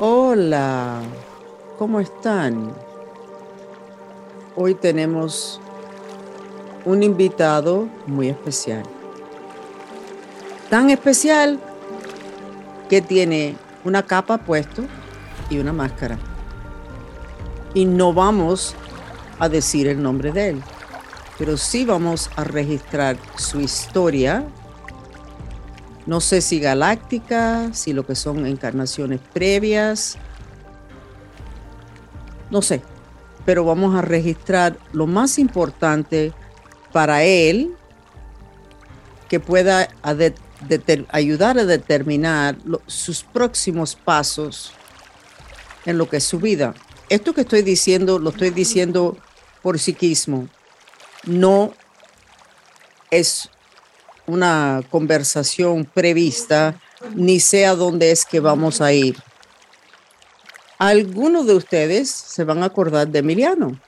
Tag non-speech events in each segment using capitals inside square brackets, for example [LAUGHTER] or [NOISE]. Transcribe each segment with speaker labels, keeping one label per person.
Speaker 1: Hola, ¿cómo están? Hoy tenemos un invitado muy especial. Tan especial que tiene una capa puesto y una máscara. Y no vamos a decir el nombre de él, pero sí vamos a registrar su historia no sé si galáctica, si lo que son encarnaciones previas. No sé, pero vamos a registrar lo más importante para él que pueda ayudar a determinar sus próximos pasos en lo que es su vida. Esto que estoy diciendo lo estoy diciendo por psiquismo. No es una conversación prevista, ni sé a dónde es que vamos a ir. Algunos de ustedes se van a acordar de Emiliano.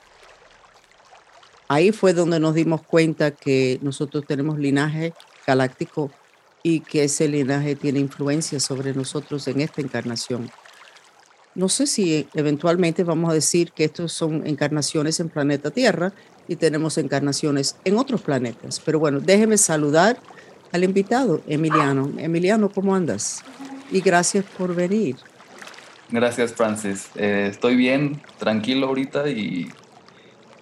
Speaker 1: Ahí fue donde nos dimos cuenta que nosotros tenemos linaje galáctico y que ese linaje tiene influencia sobre nosotros en esta encarnación. No sé si eventualmente vamos a decir que estos son encarnaciones en planeta Tierra y tenemos encarnaciones en otros planetas. Pero bueno, déjeme saludar al invitado, Emiliano. Emiliano, ¿cómo andas? Y gracias por venir.
Speaker 2: Gracias, Francis. Eh, estoy bien, tranquilo ahorita y,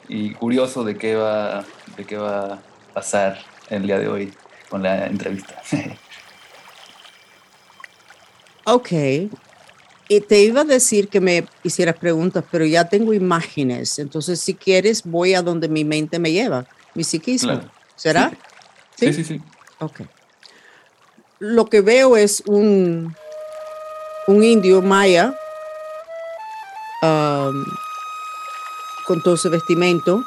Speaker 2: y, curioso de qué, va, de qué va a pasar el día de hoy con la entrevista. [LAUGHS]
Speaker 1: ok. Y te iba a decir que me hicieras preguntas, pero ya tengo imágenes. Entonces, si quieres, voy a donde mi mente me lleva, mi psiquismo. ¿Será?
Speaker 2: sí, sí. sí.
Speaker 1: Ok. Lo que veo es un, un indio maya um, con todo su vestimento.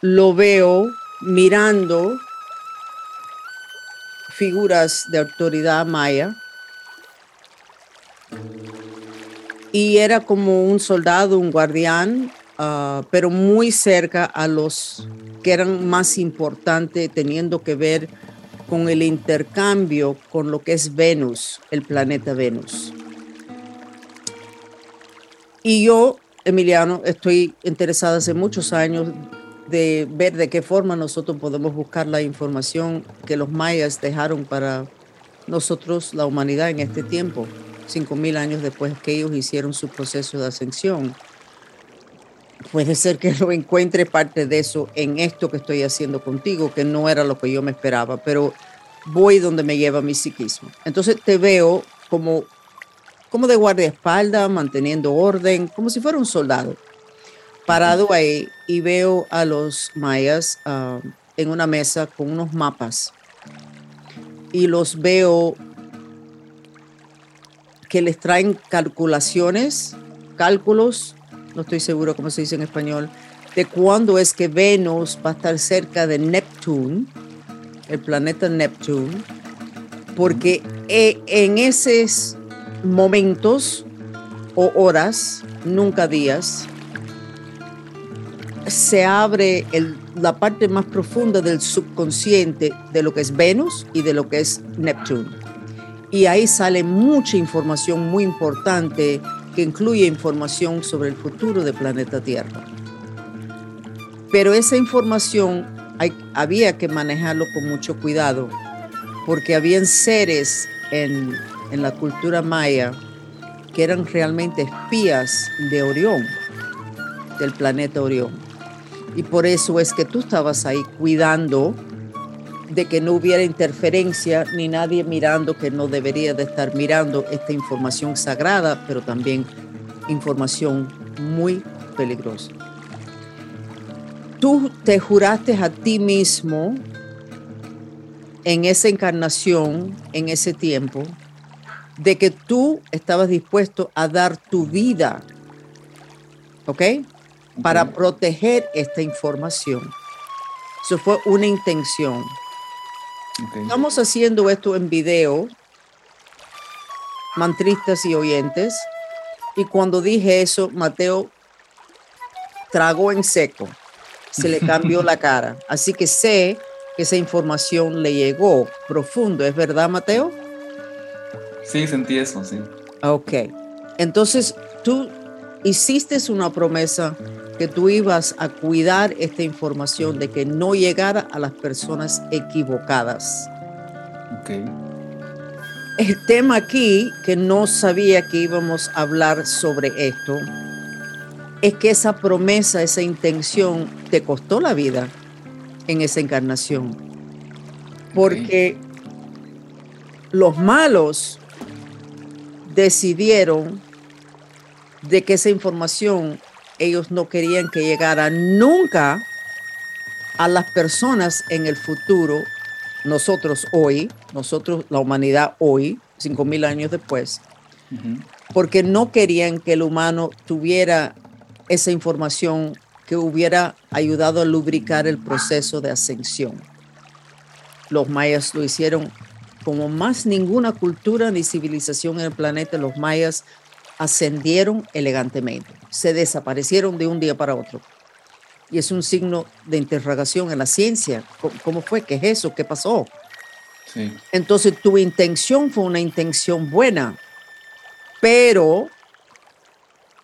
Speaker 1: Lo veo mirando figuras de autoridad maya. Y era como un soldado, un guardián Ah, pero muy cerca a los que eran más importantes, teniendo que ver con el intercambio con lo que es Venus, el planeta Venus. Y yo, Emiliano, estoy interesada hace muchos años de ver de qué forma nosotros podemos buscar la información que los mayas dejaron para nosotros, la humanidad, en este tiempo, cinco mil años después que ellos hicieron su proceso de ascensión. Puede ser que lo encuentre parte de eso en esto que estoy haciendo contigo, que no era lo que yo me esperaba, pero voy donde me lleva mi psiquismo. Entonces te veo como, como de guardaespaldas, manteniendo orden, como si fuera un soldado, parado ahí y veo a los mayas ah, en una mesa con unos mapas. Y los veo que les traen calculaciones, cálculos no estoy seguro cómo se dice en español, de cuándo es que Venus va a estar cerca de Neptuno, el planeta Neptuno, porque e, en esos momentos o horas, nunca días, se abre la parte más profunda del subconsciente de lo que es Venus y de lo que es Neptuno. Y ahí sale mucha información muy importante que incluye información sobre el futuro del planeta Tierra. Pero esa información había que manejarlo con mucho cuidado, porque habían seres en, en la cultura maya que eran realmente espías de Orión, del planeta Orión. Y por eso es que tú estabas ahí cuidando de que no hubiera interferencia ni nadie mirando que no debería de estar mirando esta información sagrada, pero también información muy peligrosa. Tú te juraste a ti mismo en esa encarnación, en ese tiempo, de que tú estabas dispuesto a dar tu vida, ¿ok? Para proteger esta información. Eso fue una intención. Estamos haciendo esto en video, mantristas y oyentes. Y cuando dije eso, Mateo tragó en seco. se le cambió la [LAUGHS] cara. Así que sé que esa información le llegó profundo. ¿Es verdad, Mateo?
Speaker 2: Sí, sentí eso, sí.
Speaker 1: Ok. Entonces, tú hiciste una promesa que tú ibas a cuidar esta información de que no llegara a las personas equivocadas.
Speaker 2: Ok.
Speaker 1: El tema aquí, que no sabía que íbamos a hablar sobre esto, es que esa promesa, esa intención te costó la vida en esa encarnación. Porque los malos decidieron de que esa información ellos no querían que llegara nunca a las personas en el futuro, nosotros hoy, nosotros, la humanidad hoy, cinco mil años después, porque no querían que el humano tuviera esa información que hubiera ayudado a lubricar el proceso de ascensión. Los mayas lo hicieron como más ninguna cultura ni civilización en el planeta, los mayas ascendieron elegantemente, se desaparecieron de un día para otro. Y es un signo de interrogación en la ciencia. ¿Cómo fue? ¿Qué es eso? ¿Qué pasó? Entonces tu intención fue una intención buena, pero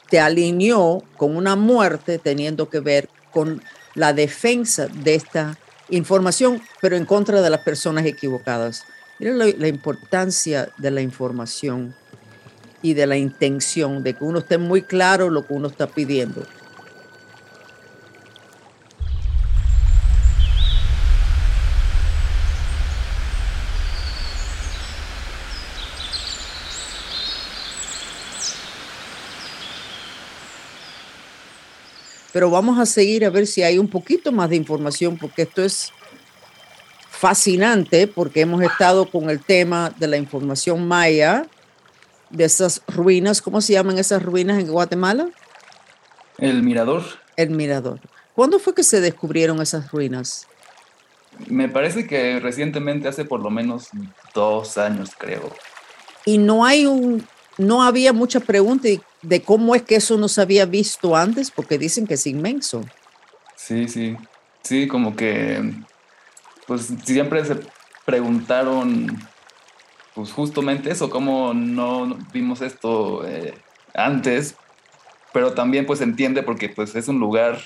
Speaker 1: te alineó con una muerte teniendo que ver con la defensa de esta información, pero en contra de las personas equivocadas. Mira la, importancia de la información y de la intención, de que uno esté muy claro lo que uno está pidiendo. pero vamos a seguir a ver si hay un poquito más de información, porque esto es fascinante, porque hemos estado con el tema de la información maya, de esas ruinas, ¿cómo se llaman esas ruinas en Guatemala?
Speaker 2: El Mirador.
Speaker 1: El Mirador. ¿Cuándo fue que se descubrieron esas ruinas?
Speaker 2: Me parece que recientemente, hace por lo menos dos años, creo.
Speaker 1: Y no hay un, no había mucha pregunta de cómo es que eso no se había visto antes, porque dicen que es inmenso.
Speaker 2: Sí, sí, sí, como que, pues siempre se preguntaron, pues justamente eso, cómo no vimos esto eh, antes, pero también pues entiende porque pues es un lugar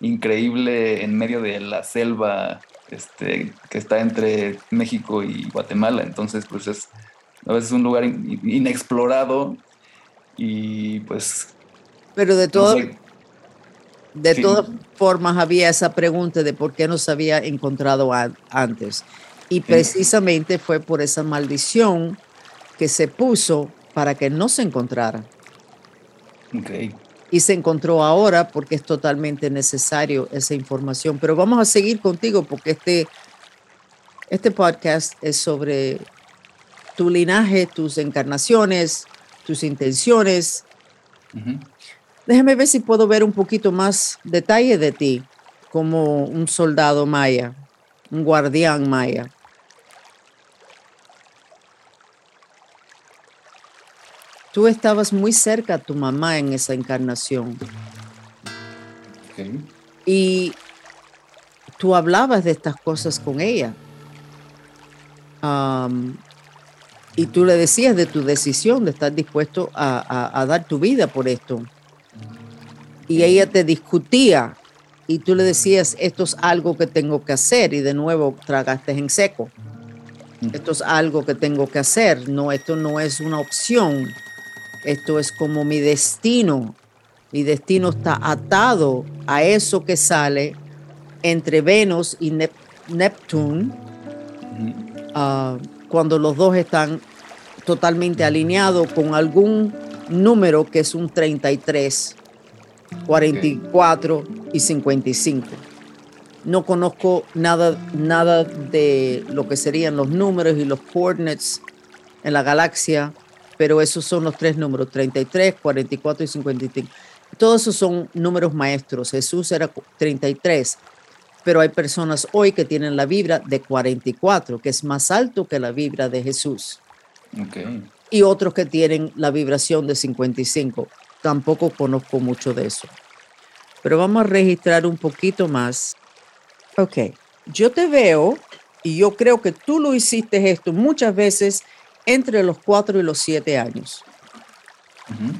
Speaker 2: increíble en medio de la selva este, que está entre México y Guatemala, entonces pues es a veces un lugar inexplorado y pues...
Speaker 1: Pero de todo... de todas formas había esa pregunta de por qué no se había encontrado antes. Y precisamente fue por esa maldición que se puso para que no se encontrara.
Speaker 2: Okay.
Speaker 1: Y se encontró ahora porque es totalmente necesario esa información. Pero vamos a seguir contigo porque este, este podcast es sobre tu linaje, tus encarnaciones, tus intenciones. Déjame ver si puedo ver un poquito más detalle de ti como un soldado maya, un guardián maya. Tú estabas muy cerca a tu mamá en esa encarnación. Y tú hablabas de estas cosas con ella y tú le decías de tu decisión de estar dispuesto a, dar tu vida por esto. Y ella te discutía y tú le decías, esto es algo que tengo que hacer y de nuevo tragaste en seco. Esto es algo que tengo que hacer, no, esto no es una opción, esto es como mi destino. Mi destino está atado a eso que sale entre Venus y Neptuno cuando los dos están totalmente alineados con algún número que es un 33, 44 y 55. No conozco nada, nada de lo que serían los números y los coordinates en la galaxia, pero esos son los tres números, 33, 44 y 55. Todos esos son números maestros. Jesús era 33, pero hay personas hoy que tienen la vibra de 44, que es más alto que la vibra de Jesús. Y otros que tienen la vibración de 55. Tampoco conozco mucho de eso. pero vamos a registrar un poquito más. Ok, yo te veo y yo creo que tú lo hiciste esto muchas veces entre los cuatro y los siete años.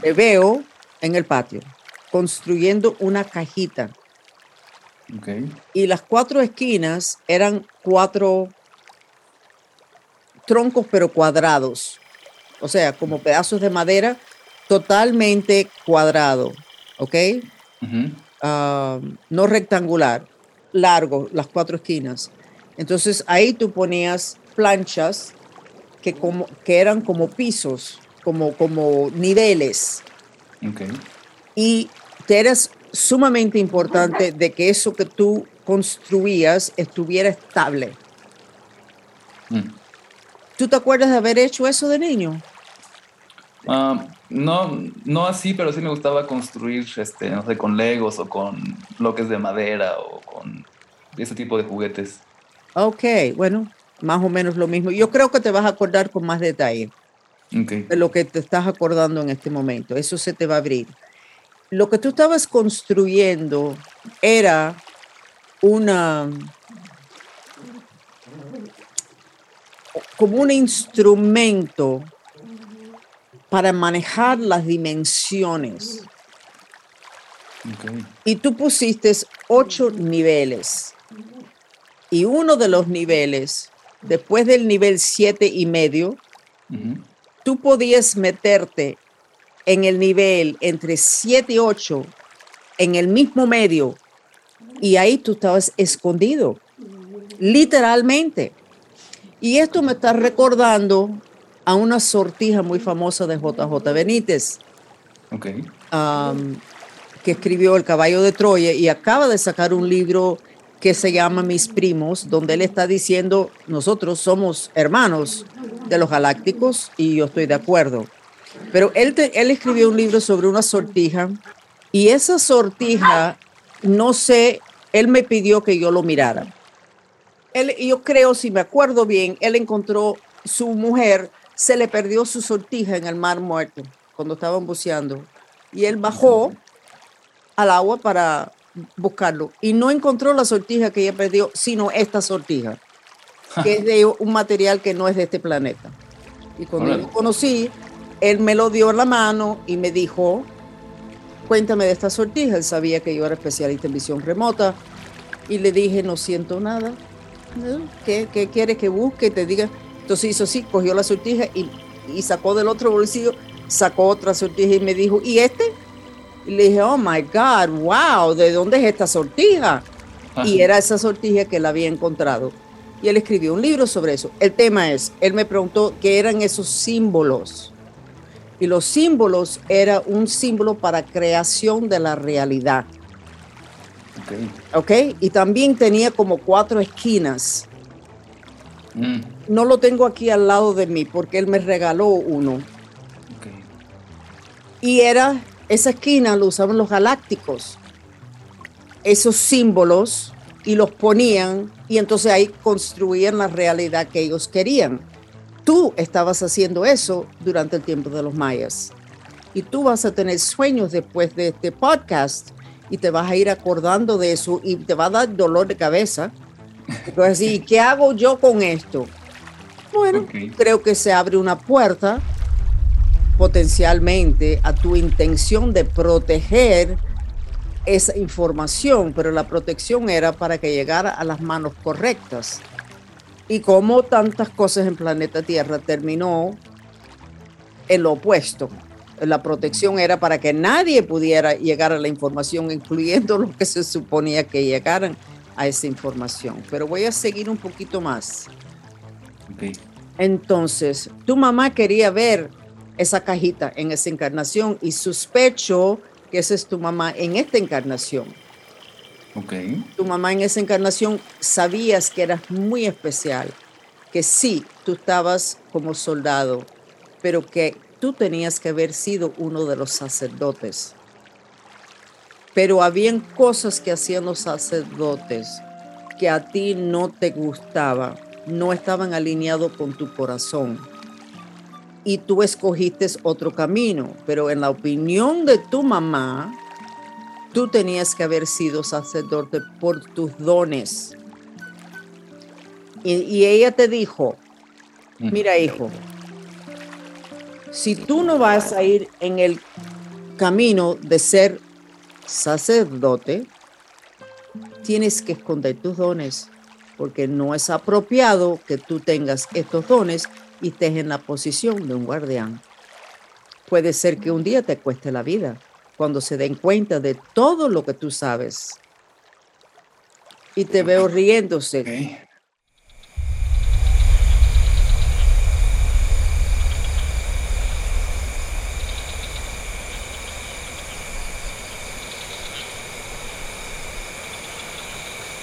Speaker 1: Te veo en el patio construyendo una cajita. Y las cuatro esquinas eran cuatro troncos pero cuadrados. O sea, como pedazos de madera totalmente cuadrado. ¿Ok? Ah, no rectangular, largo, las cuatro esquinas. Entonces ahí tú ponías planchas que, como, que eran como pisos, como, como niveles. Y te eras sumamente importante de que eso que tú construías estuviera estable. Mm. ¿Tú te acuerdas de haber hecho eso de niño?
Speaker 2: Ah, no, no así, pero sí me gustaba construir, este, no sé, con legos o con bloques de madera o con ese tipo de juguetes.
Speaker 1: Ok, bueno, más o menos lo mismo. Yo creo que te vas a acordar con más detalle de lo que te estás acordando en este momento. Eso se te va a abrir. Lo que tú estabas construyendo era una como un instrumento para manejar las dimensiones. Y tú pusiste ocho niveles. Y uno de los niveles, después del nivel siete y medio, tú podías meterte en el nivel entre siete y ocho, en el mismo medio, y ahí tú estabas escondido, literalmente. Y esto me está recordando a una sortija muy famosa de JJ Benítez, que escribió El caballo de Troya y acaba de sacar un libro que se llama Mis Primos, donde él está diciendo, nosotros somos hermanos de los galácticos y yo estoy de acuerdo. Pero él, él escribió un libro sobre una sortija y esa sortija, no sé, él me pidió que yo lo mirara. Él, yo creo, si me acuerdo bien, él encontró su mujer, se le perdió su sortija en el mar muerto cuando estaban buceando. Y él bajó al agua para buscarlo y no encontró la sortija que ella perdió, sino esta sortija, que es de un material que no es de este planeta. Y cuando lo conocí, él me lo dio en la mano y me dijo, cuéntame de esta sortija. Él sabía que yo era especialista en visión remota y le dije, no siento nada. ¿Qué, qué quieres que busque? Te diga. Entonces hizo así, cogió la sortija y, y sacó del otro bolsillo, sacó otra sortija y me dijo, ¿y este? Y le dije, oh my God, wow, ¿de dónde es esta sortija? Y era esa sortija que él había encontrado. Y él escribió un libro sobre eso. El tema es, él me preguntó qué eran esos símbolos. Y los símbolos era un símbolo para creación de la realidad. Ok. Y también tenía como cuatro esquinas. Mm. No lo tengo aquí al lado de mí porque él me regaló uno. Y era esa esquina lo usaban los galácticos, esos símbolos, y los ponían, y entonces ahí construían la realidad que ellos querían. Tú estabas haciendo eso durante el tiempo de los mayas. Y tú vas a tener sueños después de este podcast y te vas a ir acordando de eso y te va a dar dolor de cabeza. Entonces, ¿y qué hago yo con esto? Bueno, creo que se abre una puerta potencialmente a tu intención de proteger esa información, pero la protección era para que llegara a las manos correctas. Y como tantas cosas en planeta Tierra terminó en lo opuesto. La protección era para que nadie pudiera llegar a la información, [LAUGHS] incluyendo los que se suponía que llegaran a esa información. Pero voy a seguir un poquito más. Entonces, tu mamá quería ver esa cajita en esa encarnación y sospecho que esa es tu mamá en esta encarnación.
Speaker 2: Okay.
Speaker 1: Tu mamá en esa encarnación sabías que eras muy especial, que sí, tú estabas como soldado, pero que tú tenías que haber sido uno de los sacerdotes. Pero habían cosas que hacían los sacerdotes que a ti no te gustaba, no estaban alineados con tu corazón y tú escogiste otro camino, pero en la opinión de tu mamá, tú tenías que haber sido sacerdote por tus dones. Y, ella te dijo, mira hijo, si tú no vas a ir en el camino de ser sacerdote, tienes que esconder tus dones, porque no es apropiado que tú tengas estos dones y estés en la posición de un guardián. Puede ser que un día te cueste la vida cuando se den cuenta de todo lo que tú sabes. Y te veo riéndose.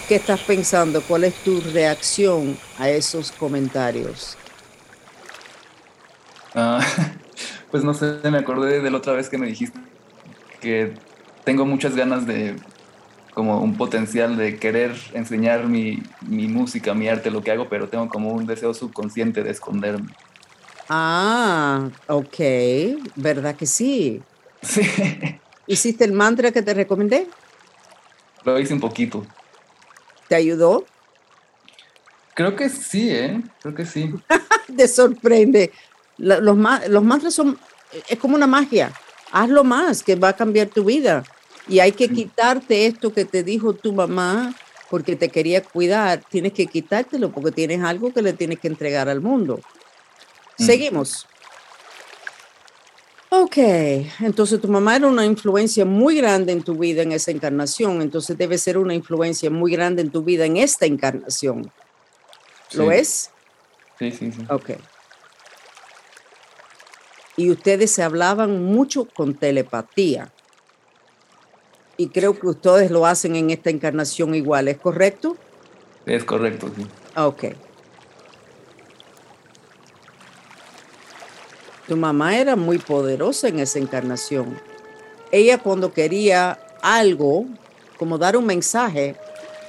Speaker 1: ¿Qué estás pensando? ¿Cuál es tu reacción a esos comentarios?
Speaker 2: Ah, [LAUGHS] pues no sé, me acordé de la otra vez que me dijiste que tengo muchas ganas de, como un potencial de querer enseñar mi, mi música, mi arte, lo que hago, pero tengo como un deseo subconsciente de esconderme.
Speaker 1: Ah, ok, ¿verdad que sí? [LAUGHS]
Speaker 2: Sí.
Speaker 1: ¿Hiciste el mantra que te recomendé?
Speaker 2: Lo hice un poquito.
Speaker 1: ¿Te ayudó?
Speaker 2: Creo que sí, ¿eh? Creo que sí. [LAUGHS]
Speaker 1: Te sorprende. Los, los mantras son, es como una magia. Hazlo más, que va a cambiar tu vida. Y hay que quitarte esto que te dijo tu mamá porque te quería cuidar. Tienes que quitártelo porque tienes algo que le tienes que entregar al mundo. Mm. Seguimos. Ok, entonces tu mamá era una influencia muy grande en tu vida en esa encarnación, entonces debe ser una influencia muy grande en tu vida en esta encarnación. ¿Lo es?
Speaker 2: Sí, sí, sí.
Speaker 1: Ok. Y ustedes se hablaban mucho con telepatía. Y creo que ustedes lo hacen en esta encarnación igual, ¿es correcto?
Speaker 2: Es correcto, sí.
Speaker 1: Ok. Tu mamá era muy poderosa en esa encarnación. Ella cuando quería algo, como dar un mensaje,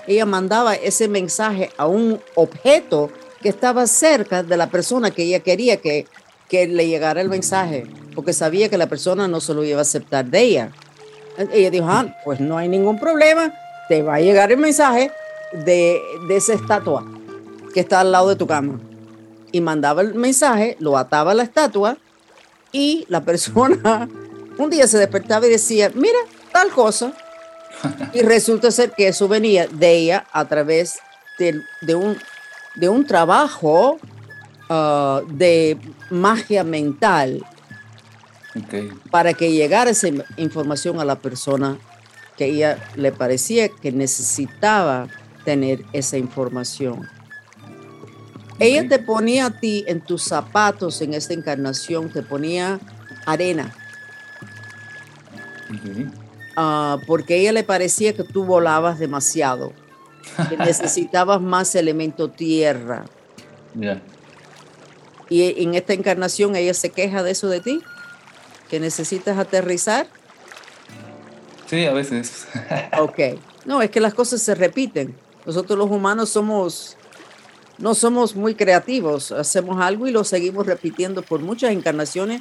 Speaker 1: ella mandaba ese mensaje a un objeto que estaba cerca de la persona que ella quería que, que le llegara el mensaje, porque sabía que la persona no se lo iba a aceptar de ella. Ella dijo, ah, pues no hay ningún problema, te va a llegar el mensaje de, de esa estatua que está al lado de tu cama. Y mandaba el mensaje, lo ataba la estatua y la persona [LAUGHS] un día se despertaba y decía, mira, tal cosa. Y resulta ser que eso venía de ella a través de, un, de un trabajo ah, de magia mental para que llegara esa información a la persona que ella le parecía que necesitaba tener esa información. Ella te ponía a ti en tus zapatos en esta encarnación, te ponía arena. Ah, porque a ella le parecía que tú volabas demasiado, que [LAUGHS] necesitabas más elemento tierra. Y en esta encarnación ella se queja de eso de ti, que necesitas aterrizar.
Speaker 2: Sí, a veces. [LAUGHS]
Speaker 1: ok. No, es que las cosas se repiten. Nosotros los humanos somos no somos muy creativos, hacemos algo y lo seguimos repitiendo por muchas encarnaciones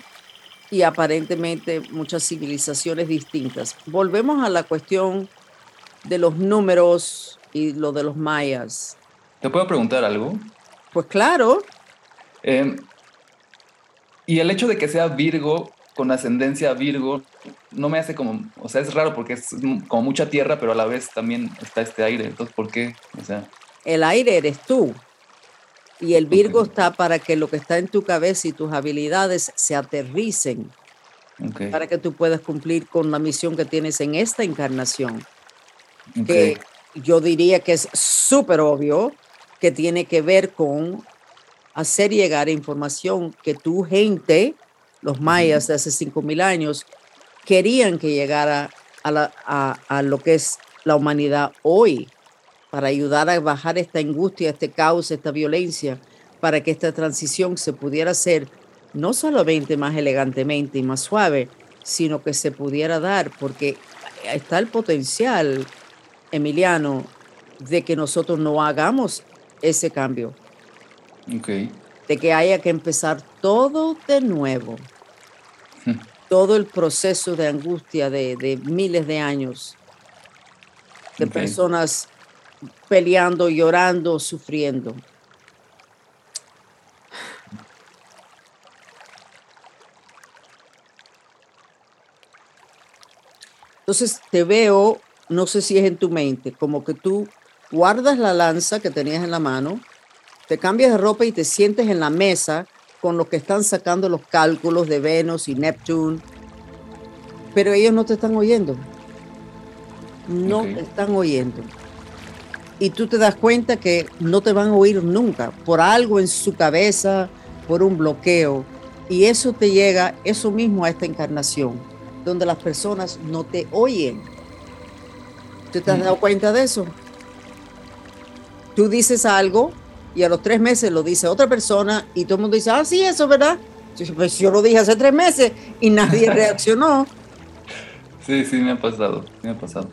Speaker 1: y aparentemente muchas civilizaciones distintas. Volvemos a la cuestión de los números y lo de los mayas.
Speaker 2: ¿Te puedo preguntar algo?
Speaker 1: Pues claro.
Speaker 2: Em, y el hecho de que sea Virgo con ascendencia Virgo no me hace como, o sea, es raro porque es como mucha tierra, pero a la vez también está este aire. Entonces, ¿por qué? O sea,
Speaker 1: el aire eres tú. Y el Virgo está para que lo que está en tu cabeza y tus habilidades se aterricen. Para que tú puedas cumplir con la misión que tienes en esta encarnación. Que yo diría que es súper obvio que tiene que ver con hacer llegar información que tu gente, los mayas de hace 5.000 años, querían que llegara a, a lo que es la humanidad hoy para ayudar a bajar esta angustia, este caos, esta violencia, para que esta transición se pudiera hacer no solamente más elegantemente y más suave, sino que se pudiera dar, porque está el potencial, Emiliano, de que nosotros no hagamos ese cambio. De que haya que empezar todo de nuevo. [LAUGHS] todo el proceso de angustia de, de miles de años de personas peleando, llorando, sufriendo. Entonces te veo, no sé si es en tu mente, como que tú guardas la lanza que tenías en la mano, te cambias de ropa y te sientes en la mesa con los que están sacando los cálculos de Venus y Neptune, pero ellos no te están oyendo. No te están oyendo. Y tú te das cuenta que no te van a oír nunca por algo en su cabeza, por un bloqueo. Y eso te llega, eso mismo a esta encarnación donde las personas no te oyen. ¿Tú te has dado cuenta de eso? Tú dices algo y a los tres meses lo dice otra persona y todo el mundo dice, ah, sí, eso, ¿verdad? Pues yo lo dije hace tres meses y nadie [LAUGHS] reaccionó.
Speaker 2: Sí, sí, me ha pasado, me ha pasado.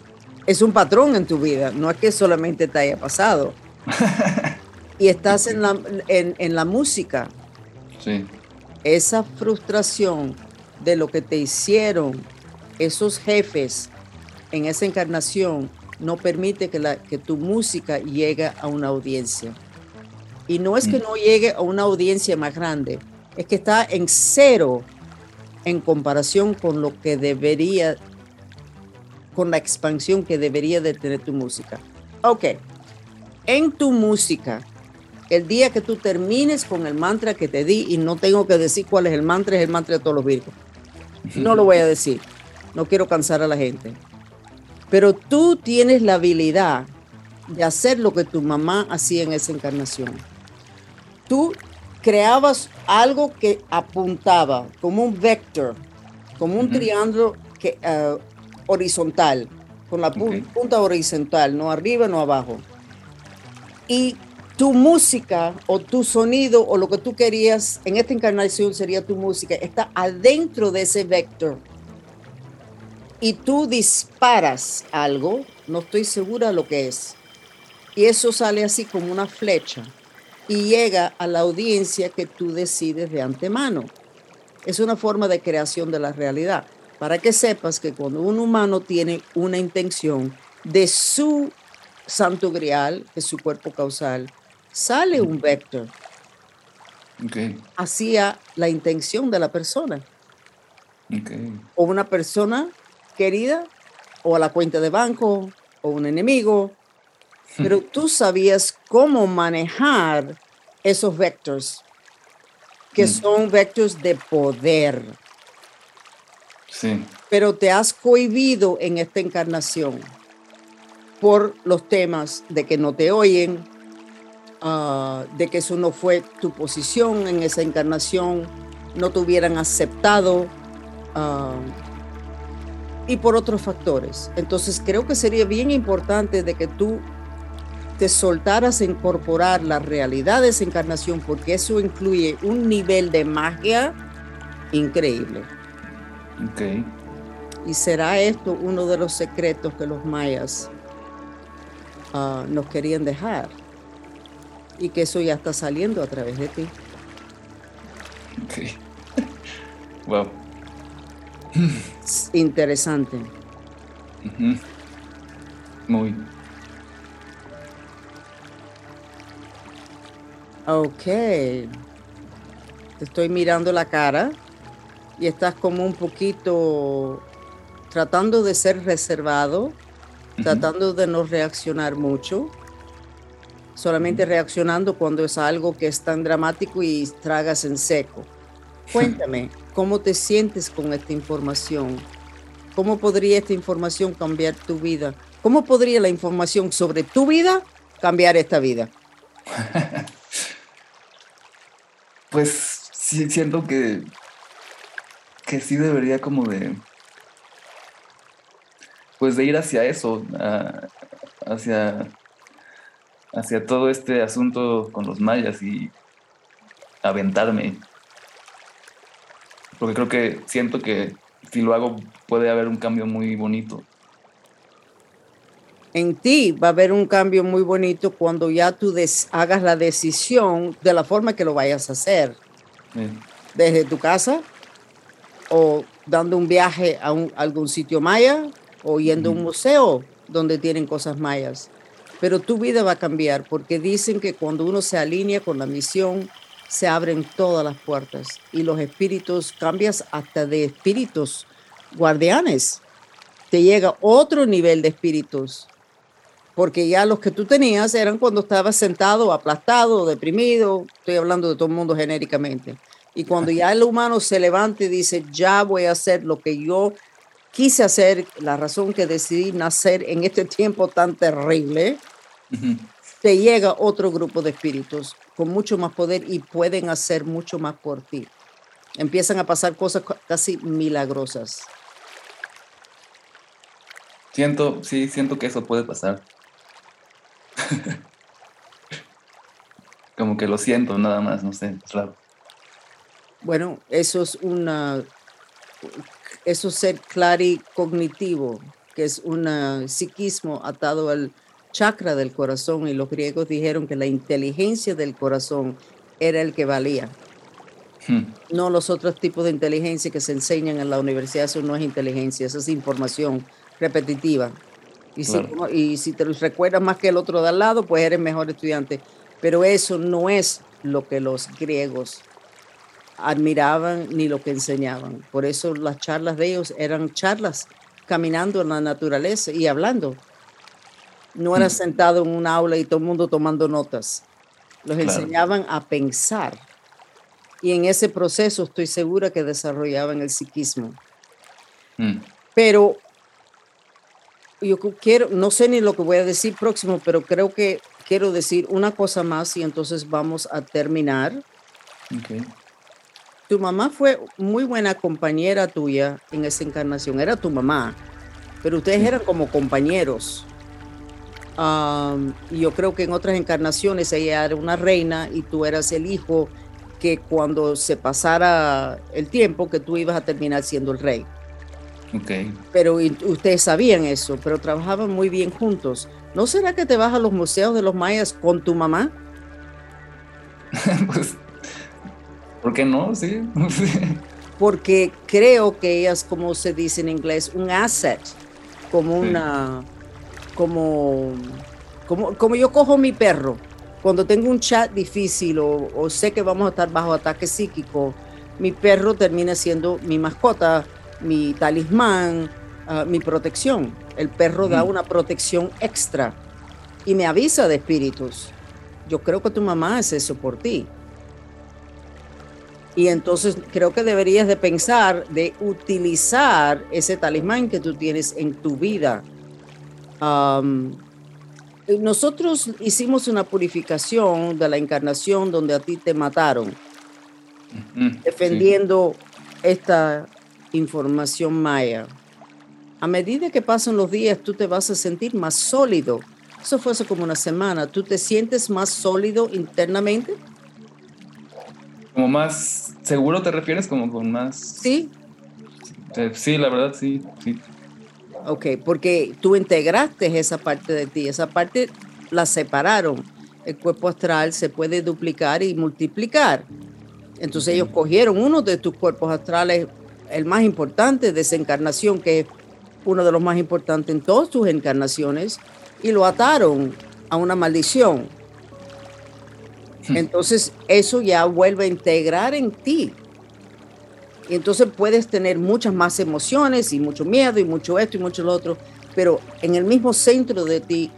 Speaker 1: Es un patrón en tu vida, no es que solamente te haya pasado. [LAUGHS] y estás en la, en, en la música.
Speaker 2: Sí.
Speaker 1: Esa frustración de lo que te hicieron esos jefes en esa encarnación no permite que, la, que tu música llegue a una audiencia. Y no es que mm. no llegue a una audiencia más grande, es que está en cero en comparación con lo que debería, con la expansión que debería de tener tu música. Ok, en tu música, el día que tú termines con el mantra que te di, y no tengo que decir cuál es el mantra, es el mantra de todos los virgos. No lo voy a decir. No quiero cansar a la gente. Pero tú tienes la habilidad de hacer lo que tu mamá hacía en esa encarnación. Tú creabas algo que apuntaba como un vector, como un triángulo que, eh, horizontal, con la punta horizontal, no arriba, no abajo. Y tu música o tu sonido o lo que tú querías en esta encarnación sería tu música, está adentro de ese vector. Y tú disparas algo, no estoy segura lo que es. Y eso sale así como una flecha y llega a la audiencia que tú decides de antemano. Es una forma de creación de la realidad. Para que sepas que cuando un humano tiene una intención de su santo grial, de su cuerpo causal, sale un vector hacia la intención de la persona. O una persona querida, o a la cuenta de banco, o un enemigo. Pero tú sabías cómo manejar esos vectores, que mm. son vectores de poder.
Speaker 2: Sí.
Speaker 1: Pero te has cohibido en esta encarnación por los temas de que no te oyen, Ah, de que eso no fue tu posición en esa encarnación, no te hubieran aceptado ah, y por otros factores. Entonces creo que sería bien importante de que tú te soltaras a incorporar la realidad de esa encarnación porque eso incluye un nivel de magia increíble.
Speaker 2: Okay.
Speaker 1: Y será esto uno de los secretos que los mayas ah, nos querían dejar y que eso ya está saliendo a través de ti.
Speaker 2: Ok. [LAUGHS] wow.
Speaker 1: Interesante.
Speaker 2: Muy.
Speaker 1: Ok. Te estoy mirando la cara y estás como un poquito tratando de ser reservado, tratando de no reaccionar mucho solamente reaccionando cuando es algo que es tan dramático y tragas en seco. Cuéntame, [LAUGHS] ¿cómo te sientes con esta información? ¿Cómo podría esta información cambiar tu vida? ¿Cómo podría la información sobre tu vida cambiar esta vida? [LAUGHS]
Speaker 2: pues sí, siento que, que sí debería como de, pues de ir hacia eso, hacia hacia todo este asunto con los mayas y aventarme. Porque creo que siento que si lo hago puede haber un cambio muy bonito.
Speaker 1: En ti va a haber un cambio muy bonito cuando ya tú hagas la decisión de la forma que lo vayas a hacer. Desde tu casa o dando un viaje a, algún sitio maya o yendo a un museo donde tienen cosas mayas, pero tu vida va a cambiar porque dicen que cuando uno se alinea con la misión, se abren todas las puertas y los espíritus, cambias hasta de espíritus guardianes. Te llega otro nivel de espíritus, porque ya los que tú tenías eran cuando estabas sentado, aplastado, deprimido, estoy hablando de todo el mundo genéricamente. Y cuando ya el humano se levanta y dice, ya voy a hacer lo que yo quise hacer, la razón que decidí nacer en este tiempo tan terrible, te llega otro grupo de espíritus con mucho más poder y pueden hacer mucho más por ti. Empiezan a pasar cosas casi milagrosas.
Speaker 2: Siento, sí, siento que eso puede pasar. [LAUGHS] Como que lo siento nada más, no sé, es raro.
Speaker 1: Bueno, eso es una, eso es ser cognitivo, que es un psiquismo atado al chakra del corazón y los griegos dijeron que la inteligencia del corazón era el que valía. Hmm. No los otros tipos de inteligencia que se enseñan en la universidad, eso no es inteligencia, eso es información repetitiva. Y, si, y si te recuerdas más que el otro de al lado, pues eres mejor estudiante. Pero eso no es lo que los griegos admiraban ni lo que enseñaban. Por eso las charlas de ellos eran charlas caminando en la naturaleza y hablando. No era sentado en un aula y todo el mundo tomando notas. Los enseñaban a pensar. Y en ese proceso estoy segura que desarrollaban el psiquismo. Mm. Pero yo quiero, no sé ni lo que voy a decir próximo, pero creo que quiero decir una cosa más y entonces vamos a terminar. Tu mamá fue muy buena compañera tuya en esa encarnación, era tu mamá, pero ustedes eran como compañeros y yo creo que en otras encarnaciones ella era una reina y tú eras el hijo que cuando se pasara el tiempo que tú ibas a terminar siendo el rey.
Speaker 2: Okay.
Speaker 1: Pero ustedes sabían eso, pero trabajaban muy bien juntos. ¿No será que te vas a los museos de los mayas con tu mamá? [LAUGHS]
Speaker 2: pues, ¿por qué no? Sí. [LAUGHS]
Speaker 1: Porque creo que ella es, como se dice en inglés, un asset, como una como, como, como yo cojo mi perro, cuando tengo un chat difícil o, sé que vamos a estar bajo ataque psíquico, mi perro termina siendo mi mascota, mi talismán, ah, mi protección. El perro da una protección extra y me avisa de espíritus. Yo creo que tu mamá hace eso por ti. Y entonces creo que deberías de pensar de utilizar ese talismán que tú tienes en tu vida nosotros hicimos una purificación de la encarnación donde a ti te mataron, defendiendo esta información maya. A medida que pasan los días, tú te vas a sentir más sólido. Eso fue hace como una semana. ¿Tú te sientes más sólido internamente?
Speaker 2: Como más seguro te refieres, como con más...
Speaker 1: Sí.
Speaker 2: Eh, sí, la verdad, sí, sí.
Speaker 1: Ok, porque tú integraste esa parte de ti, esa parte la separaron. El cuerpo astral se puede duplicar y multiplicar. Entonces ellos cogieron uno de tus cuerpos astrales, el más importante de esa encarnación, que es uno de los más importantes en todas tus encarnaciones, y lo ataron a una maldición. Hmm. Entonces eso ya vuelve a integrar en ti y entonces puedes tener muchas más emociones y mucho miedo y mucho esto y mucho lo otro, pero en el mismo centro de ti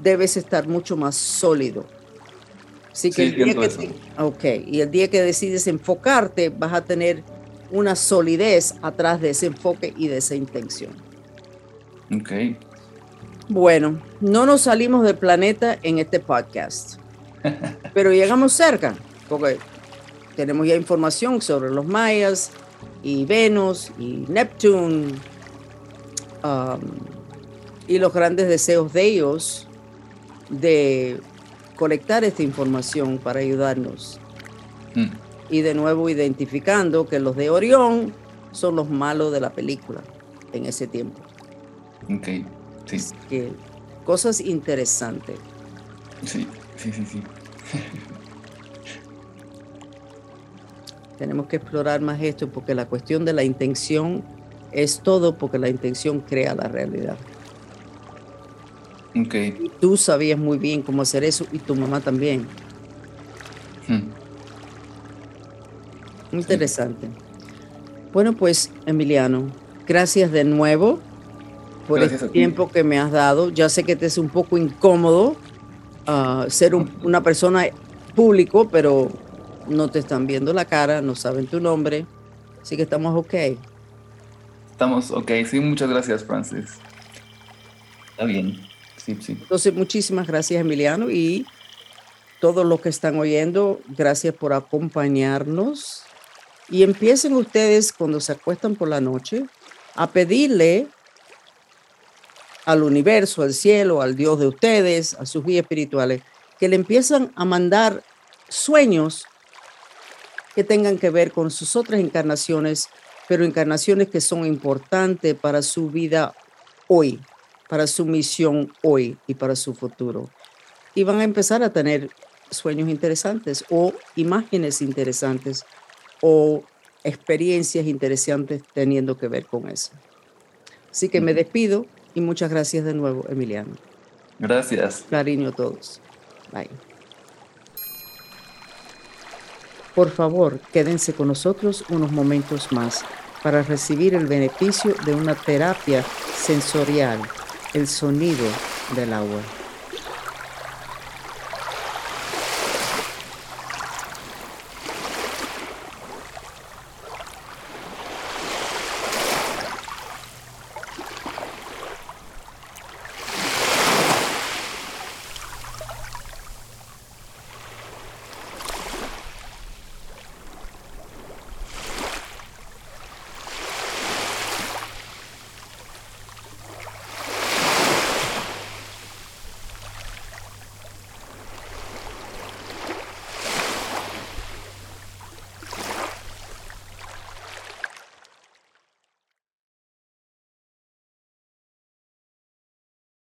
Speaker 1: debes estar mucho más sólido. Así que, el día que y el día que decides enfocarte, vas a tener una solidez atrás de ese enfoque y de esa intención.
Speaker 2: Ok.
Speaker 1: Bueno, no nos salimos del planeta en este podcast, [LAUGHS] pero llegamos cerca, porque tenemos ya información sobre los mayas y Venus y Neptune um, y los grandes deseos de ellos de colectar esta información para ayudarnos. Mm. Y de nuevo identificando que los de Orión son los malos de la película en ese tiempo.
Speaker 2: Ok, sí.
Speaker 1: Que, cosas interesantes.
Speaker 2: Sí, sí, sí, sí. [LAUGHS]
Speaker 1: Tenemos que explorar más esto porque la cuestión de la intención es todo porque la intención crea la realidad.
Speaker 2: Okay.
Speaker 1: tú sabías muy bien cómo hacer eso y tu mamá también. Hmm. Interesante. Bueno, pues Emiliano, gracias de nuevo por el tiempo que me has dado. Ya sé que te es un poco incómodo ah, ser una persona público, pero no te están viendo la cara, no saben tu nombre, así que estamos ok.
Speaker 2: Estamos ok, sí, muchas gracias, Francis. Está bien. Sí, sí.
Speaker 1: Entonces, muchísimas gracias, Emiliano, y todos los que están oyendo, gracias por acompañarnos. Y empiecen ustedes cuando se acuestan por la noche a pedirle al universo, al cielo, al Dios de ustedes, a sus guías espirituales, que le empiezan a mandar sueños que tengan que ver con sus otras encarnaciones, pero encarnaciones que son importantes para su vida hoy, para su misión hoy y para su futuro. Y van a empezar a tener sueños interesantes o imágenes interesantes o experiencias interesantes teniendo que ver con eso. Así que me despido y muchas gracias de nuevo, Emiliano.
Speaker 2: Gracias.
Speaker 1: Cariño a todos. Bye. Por favor, quédense con nosotros unos momentos más para recibir el beneficio de una terapia sensorial, el sonido del agua.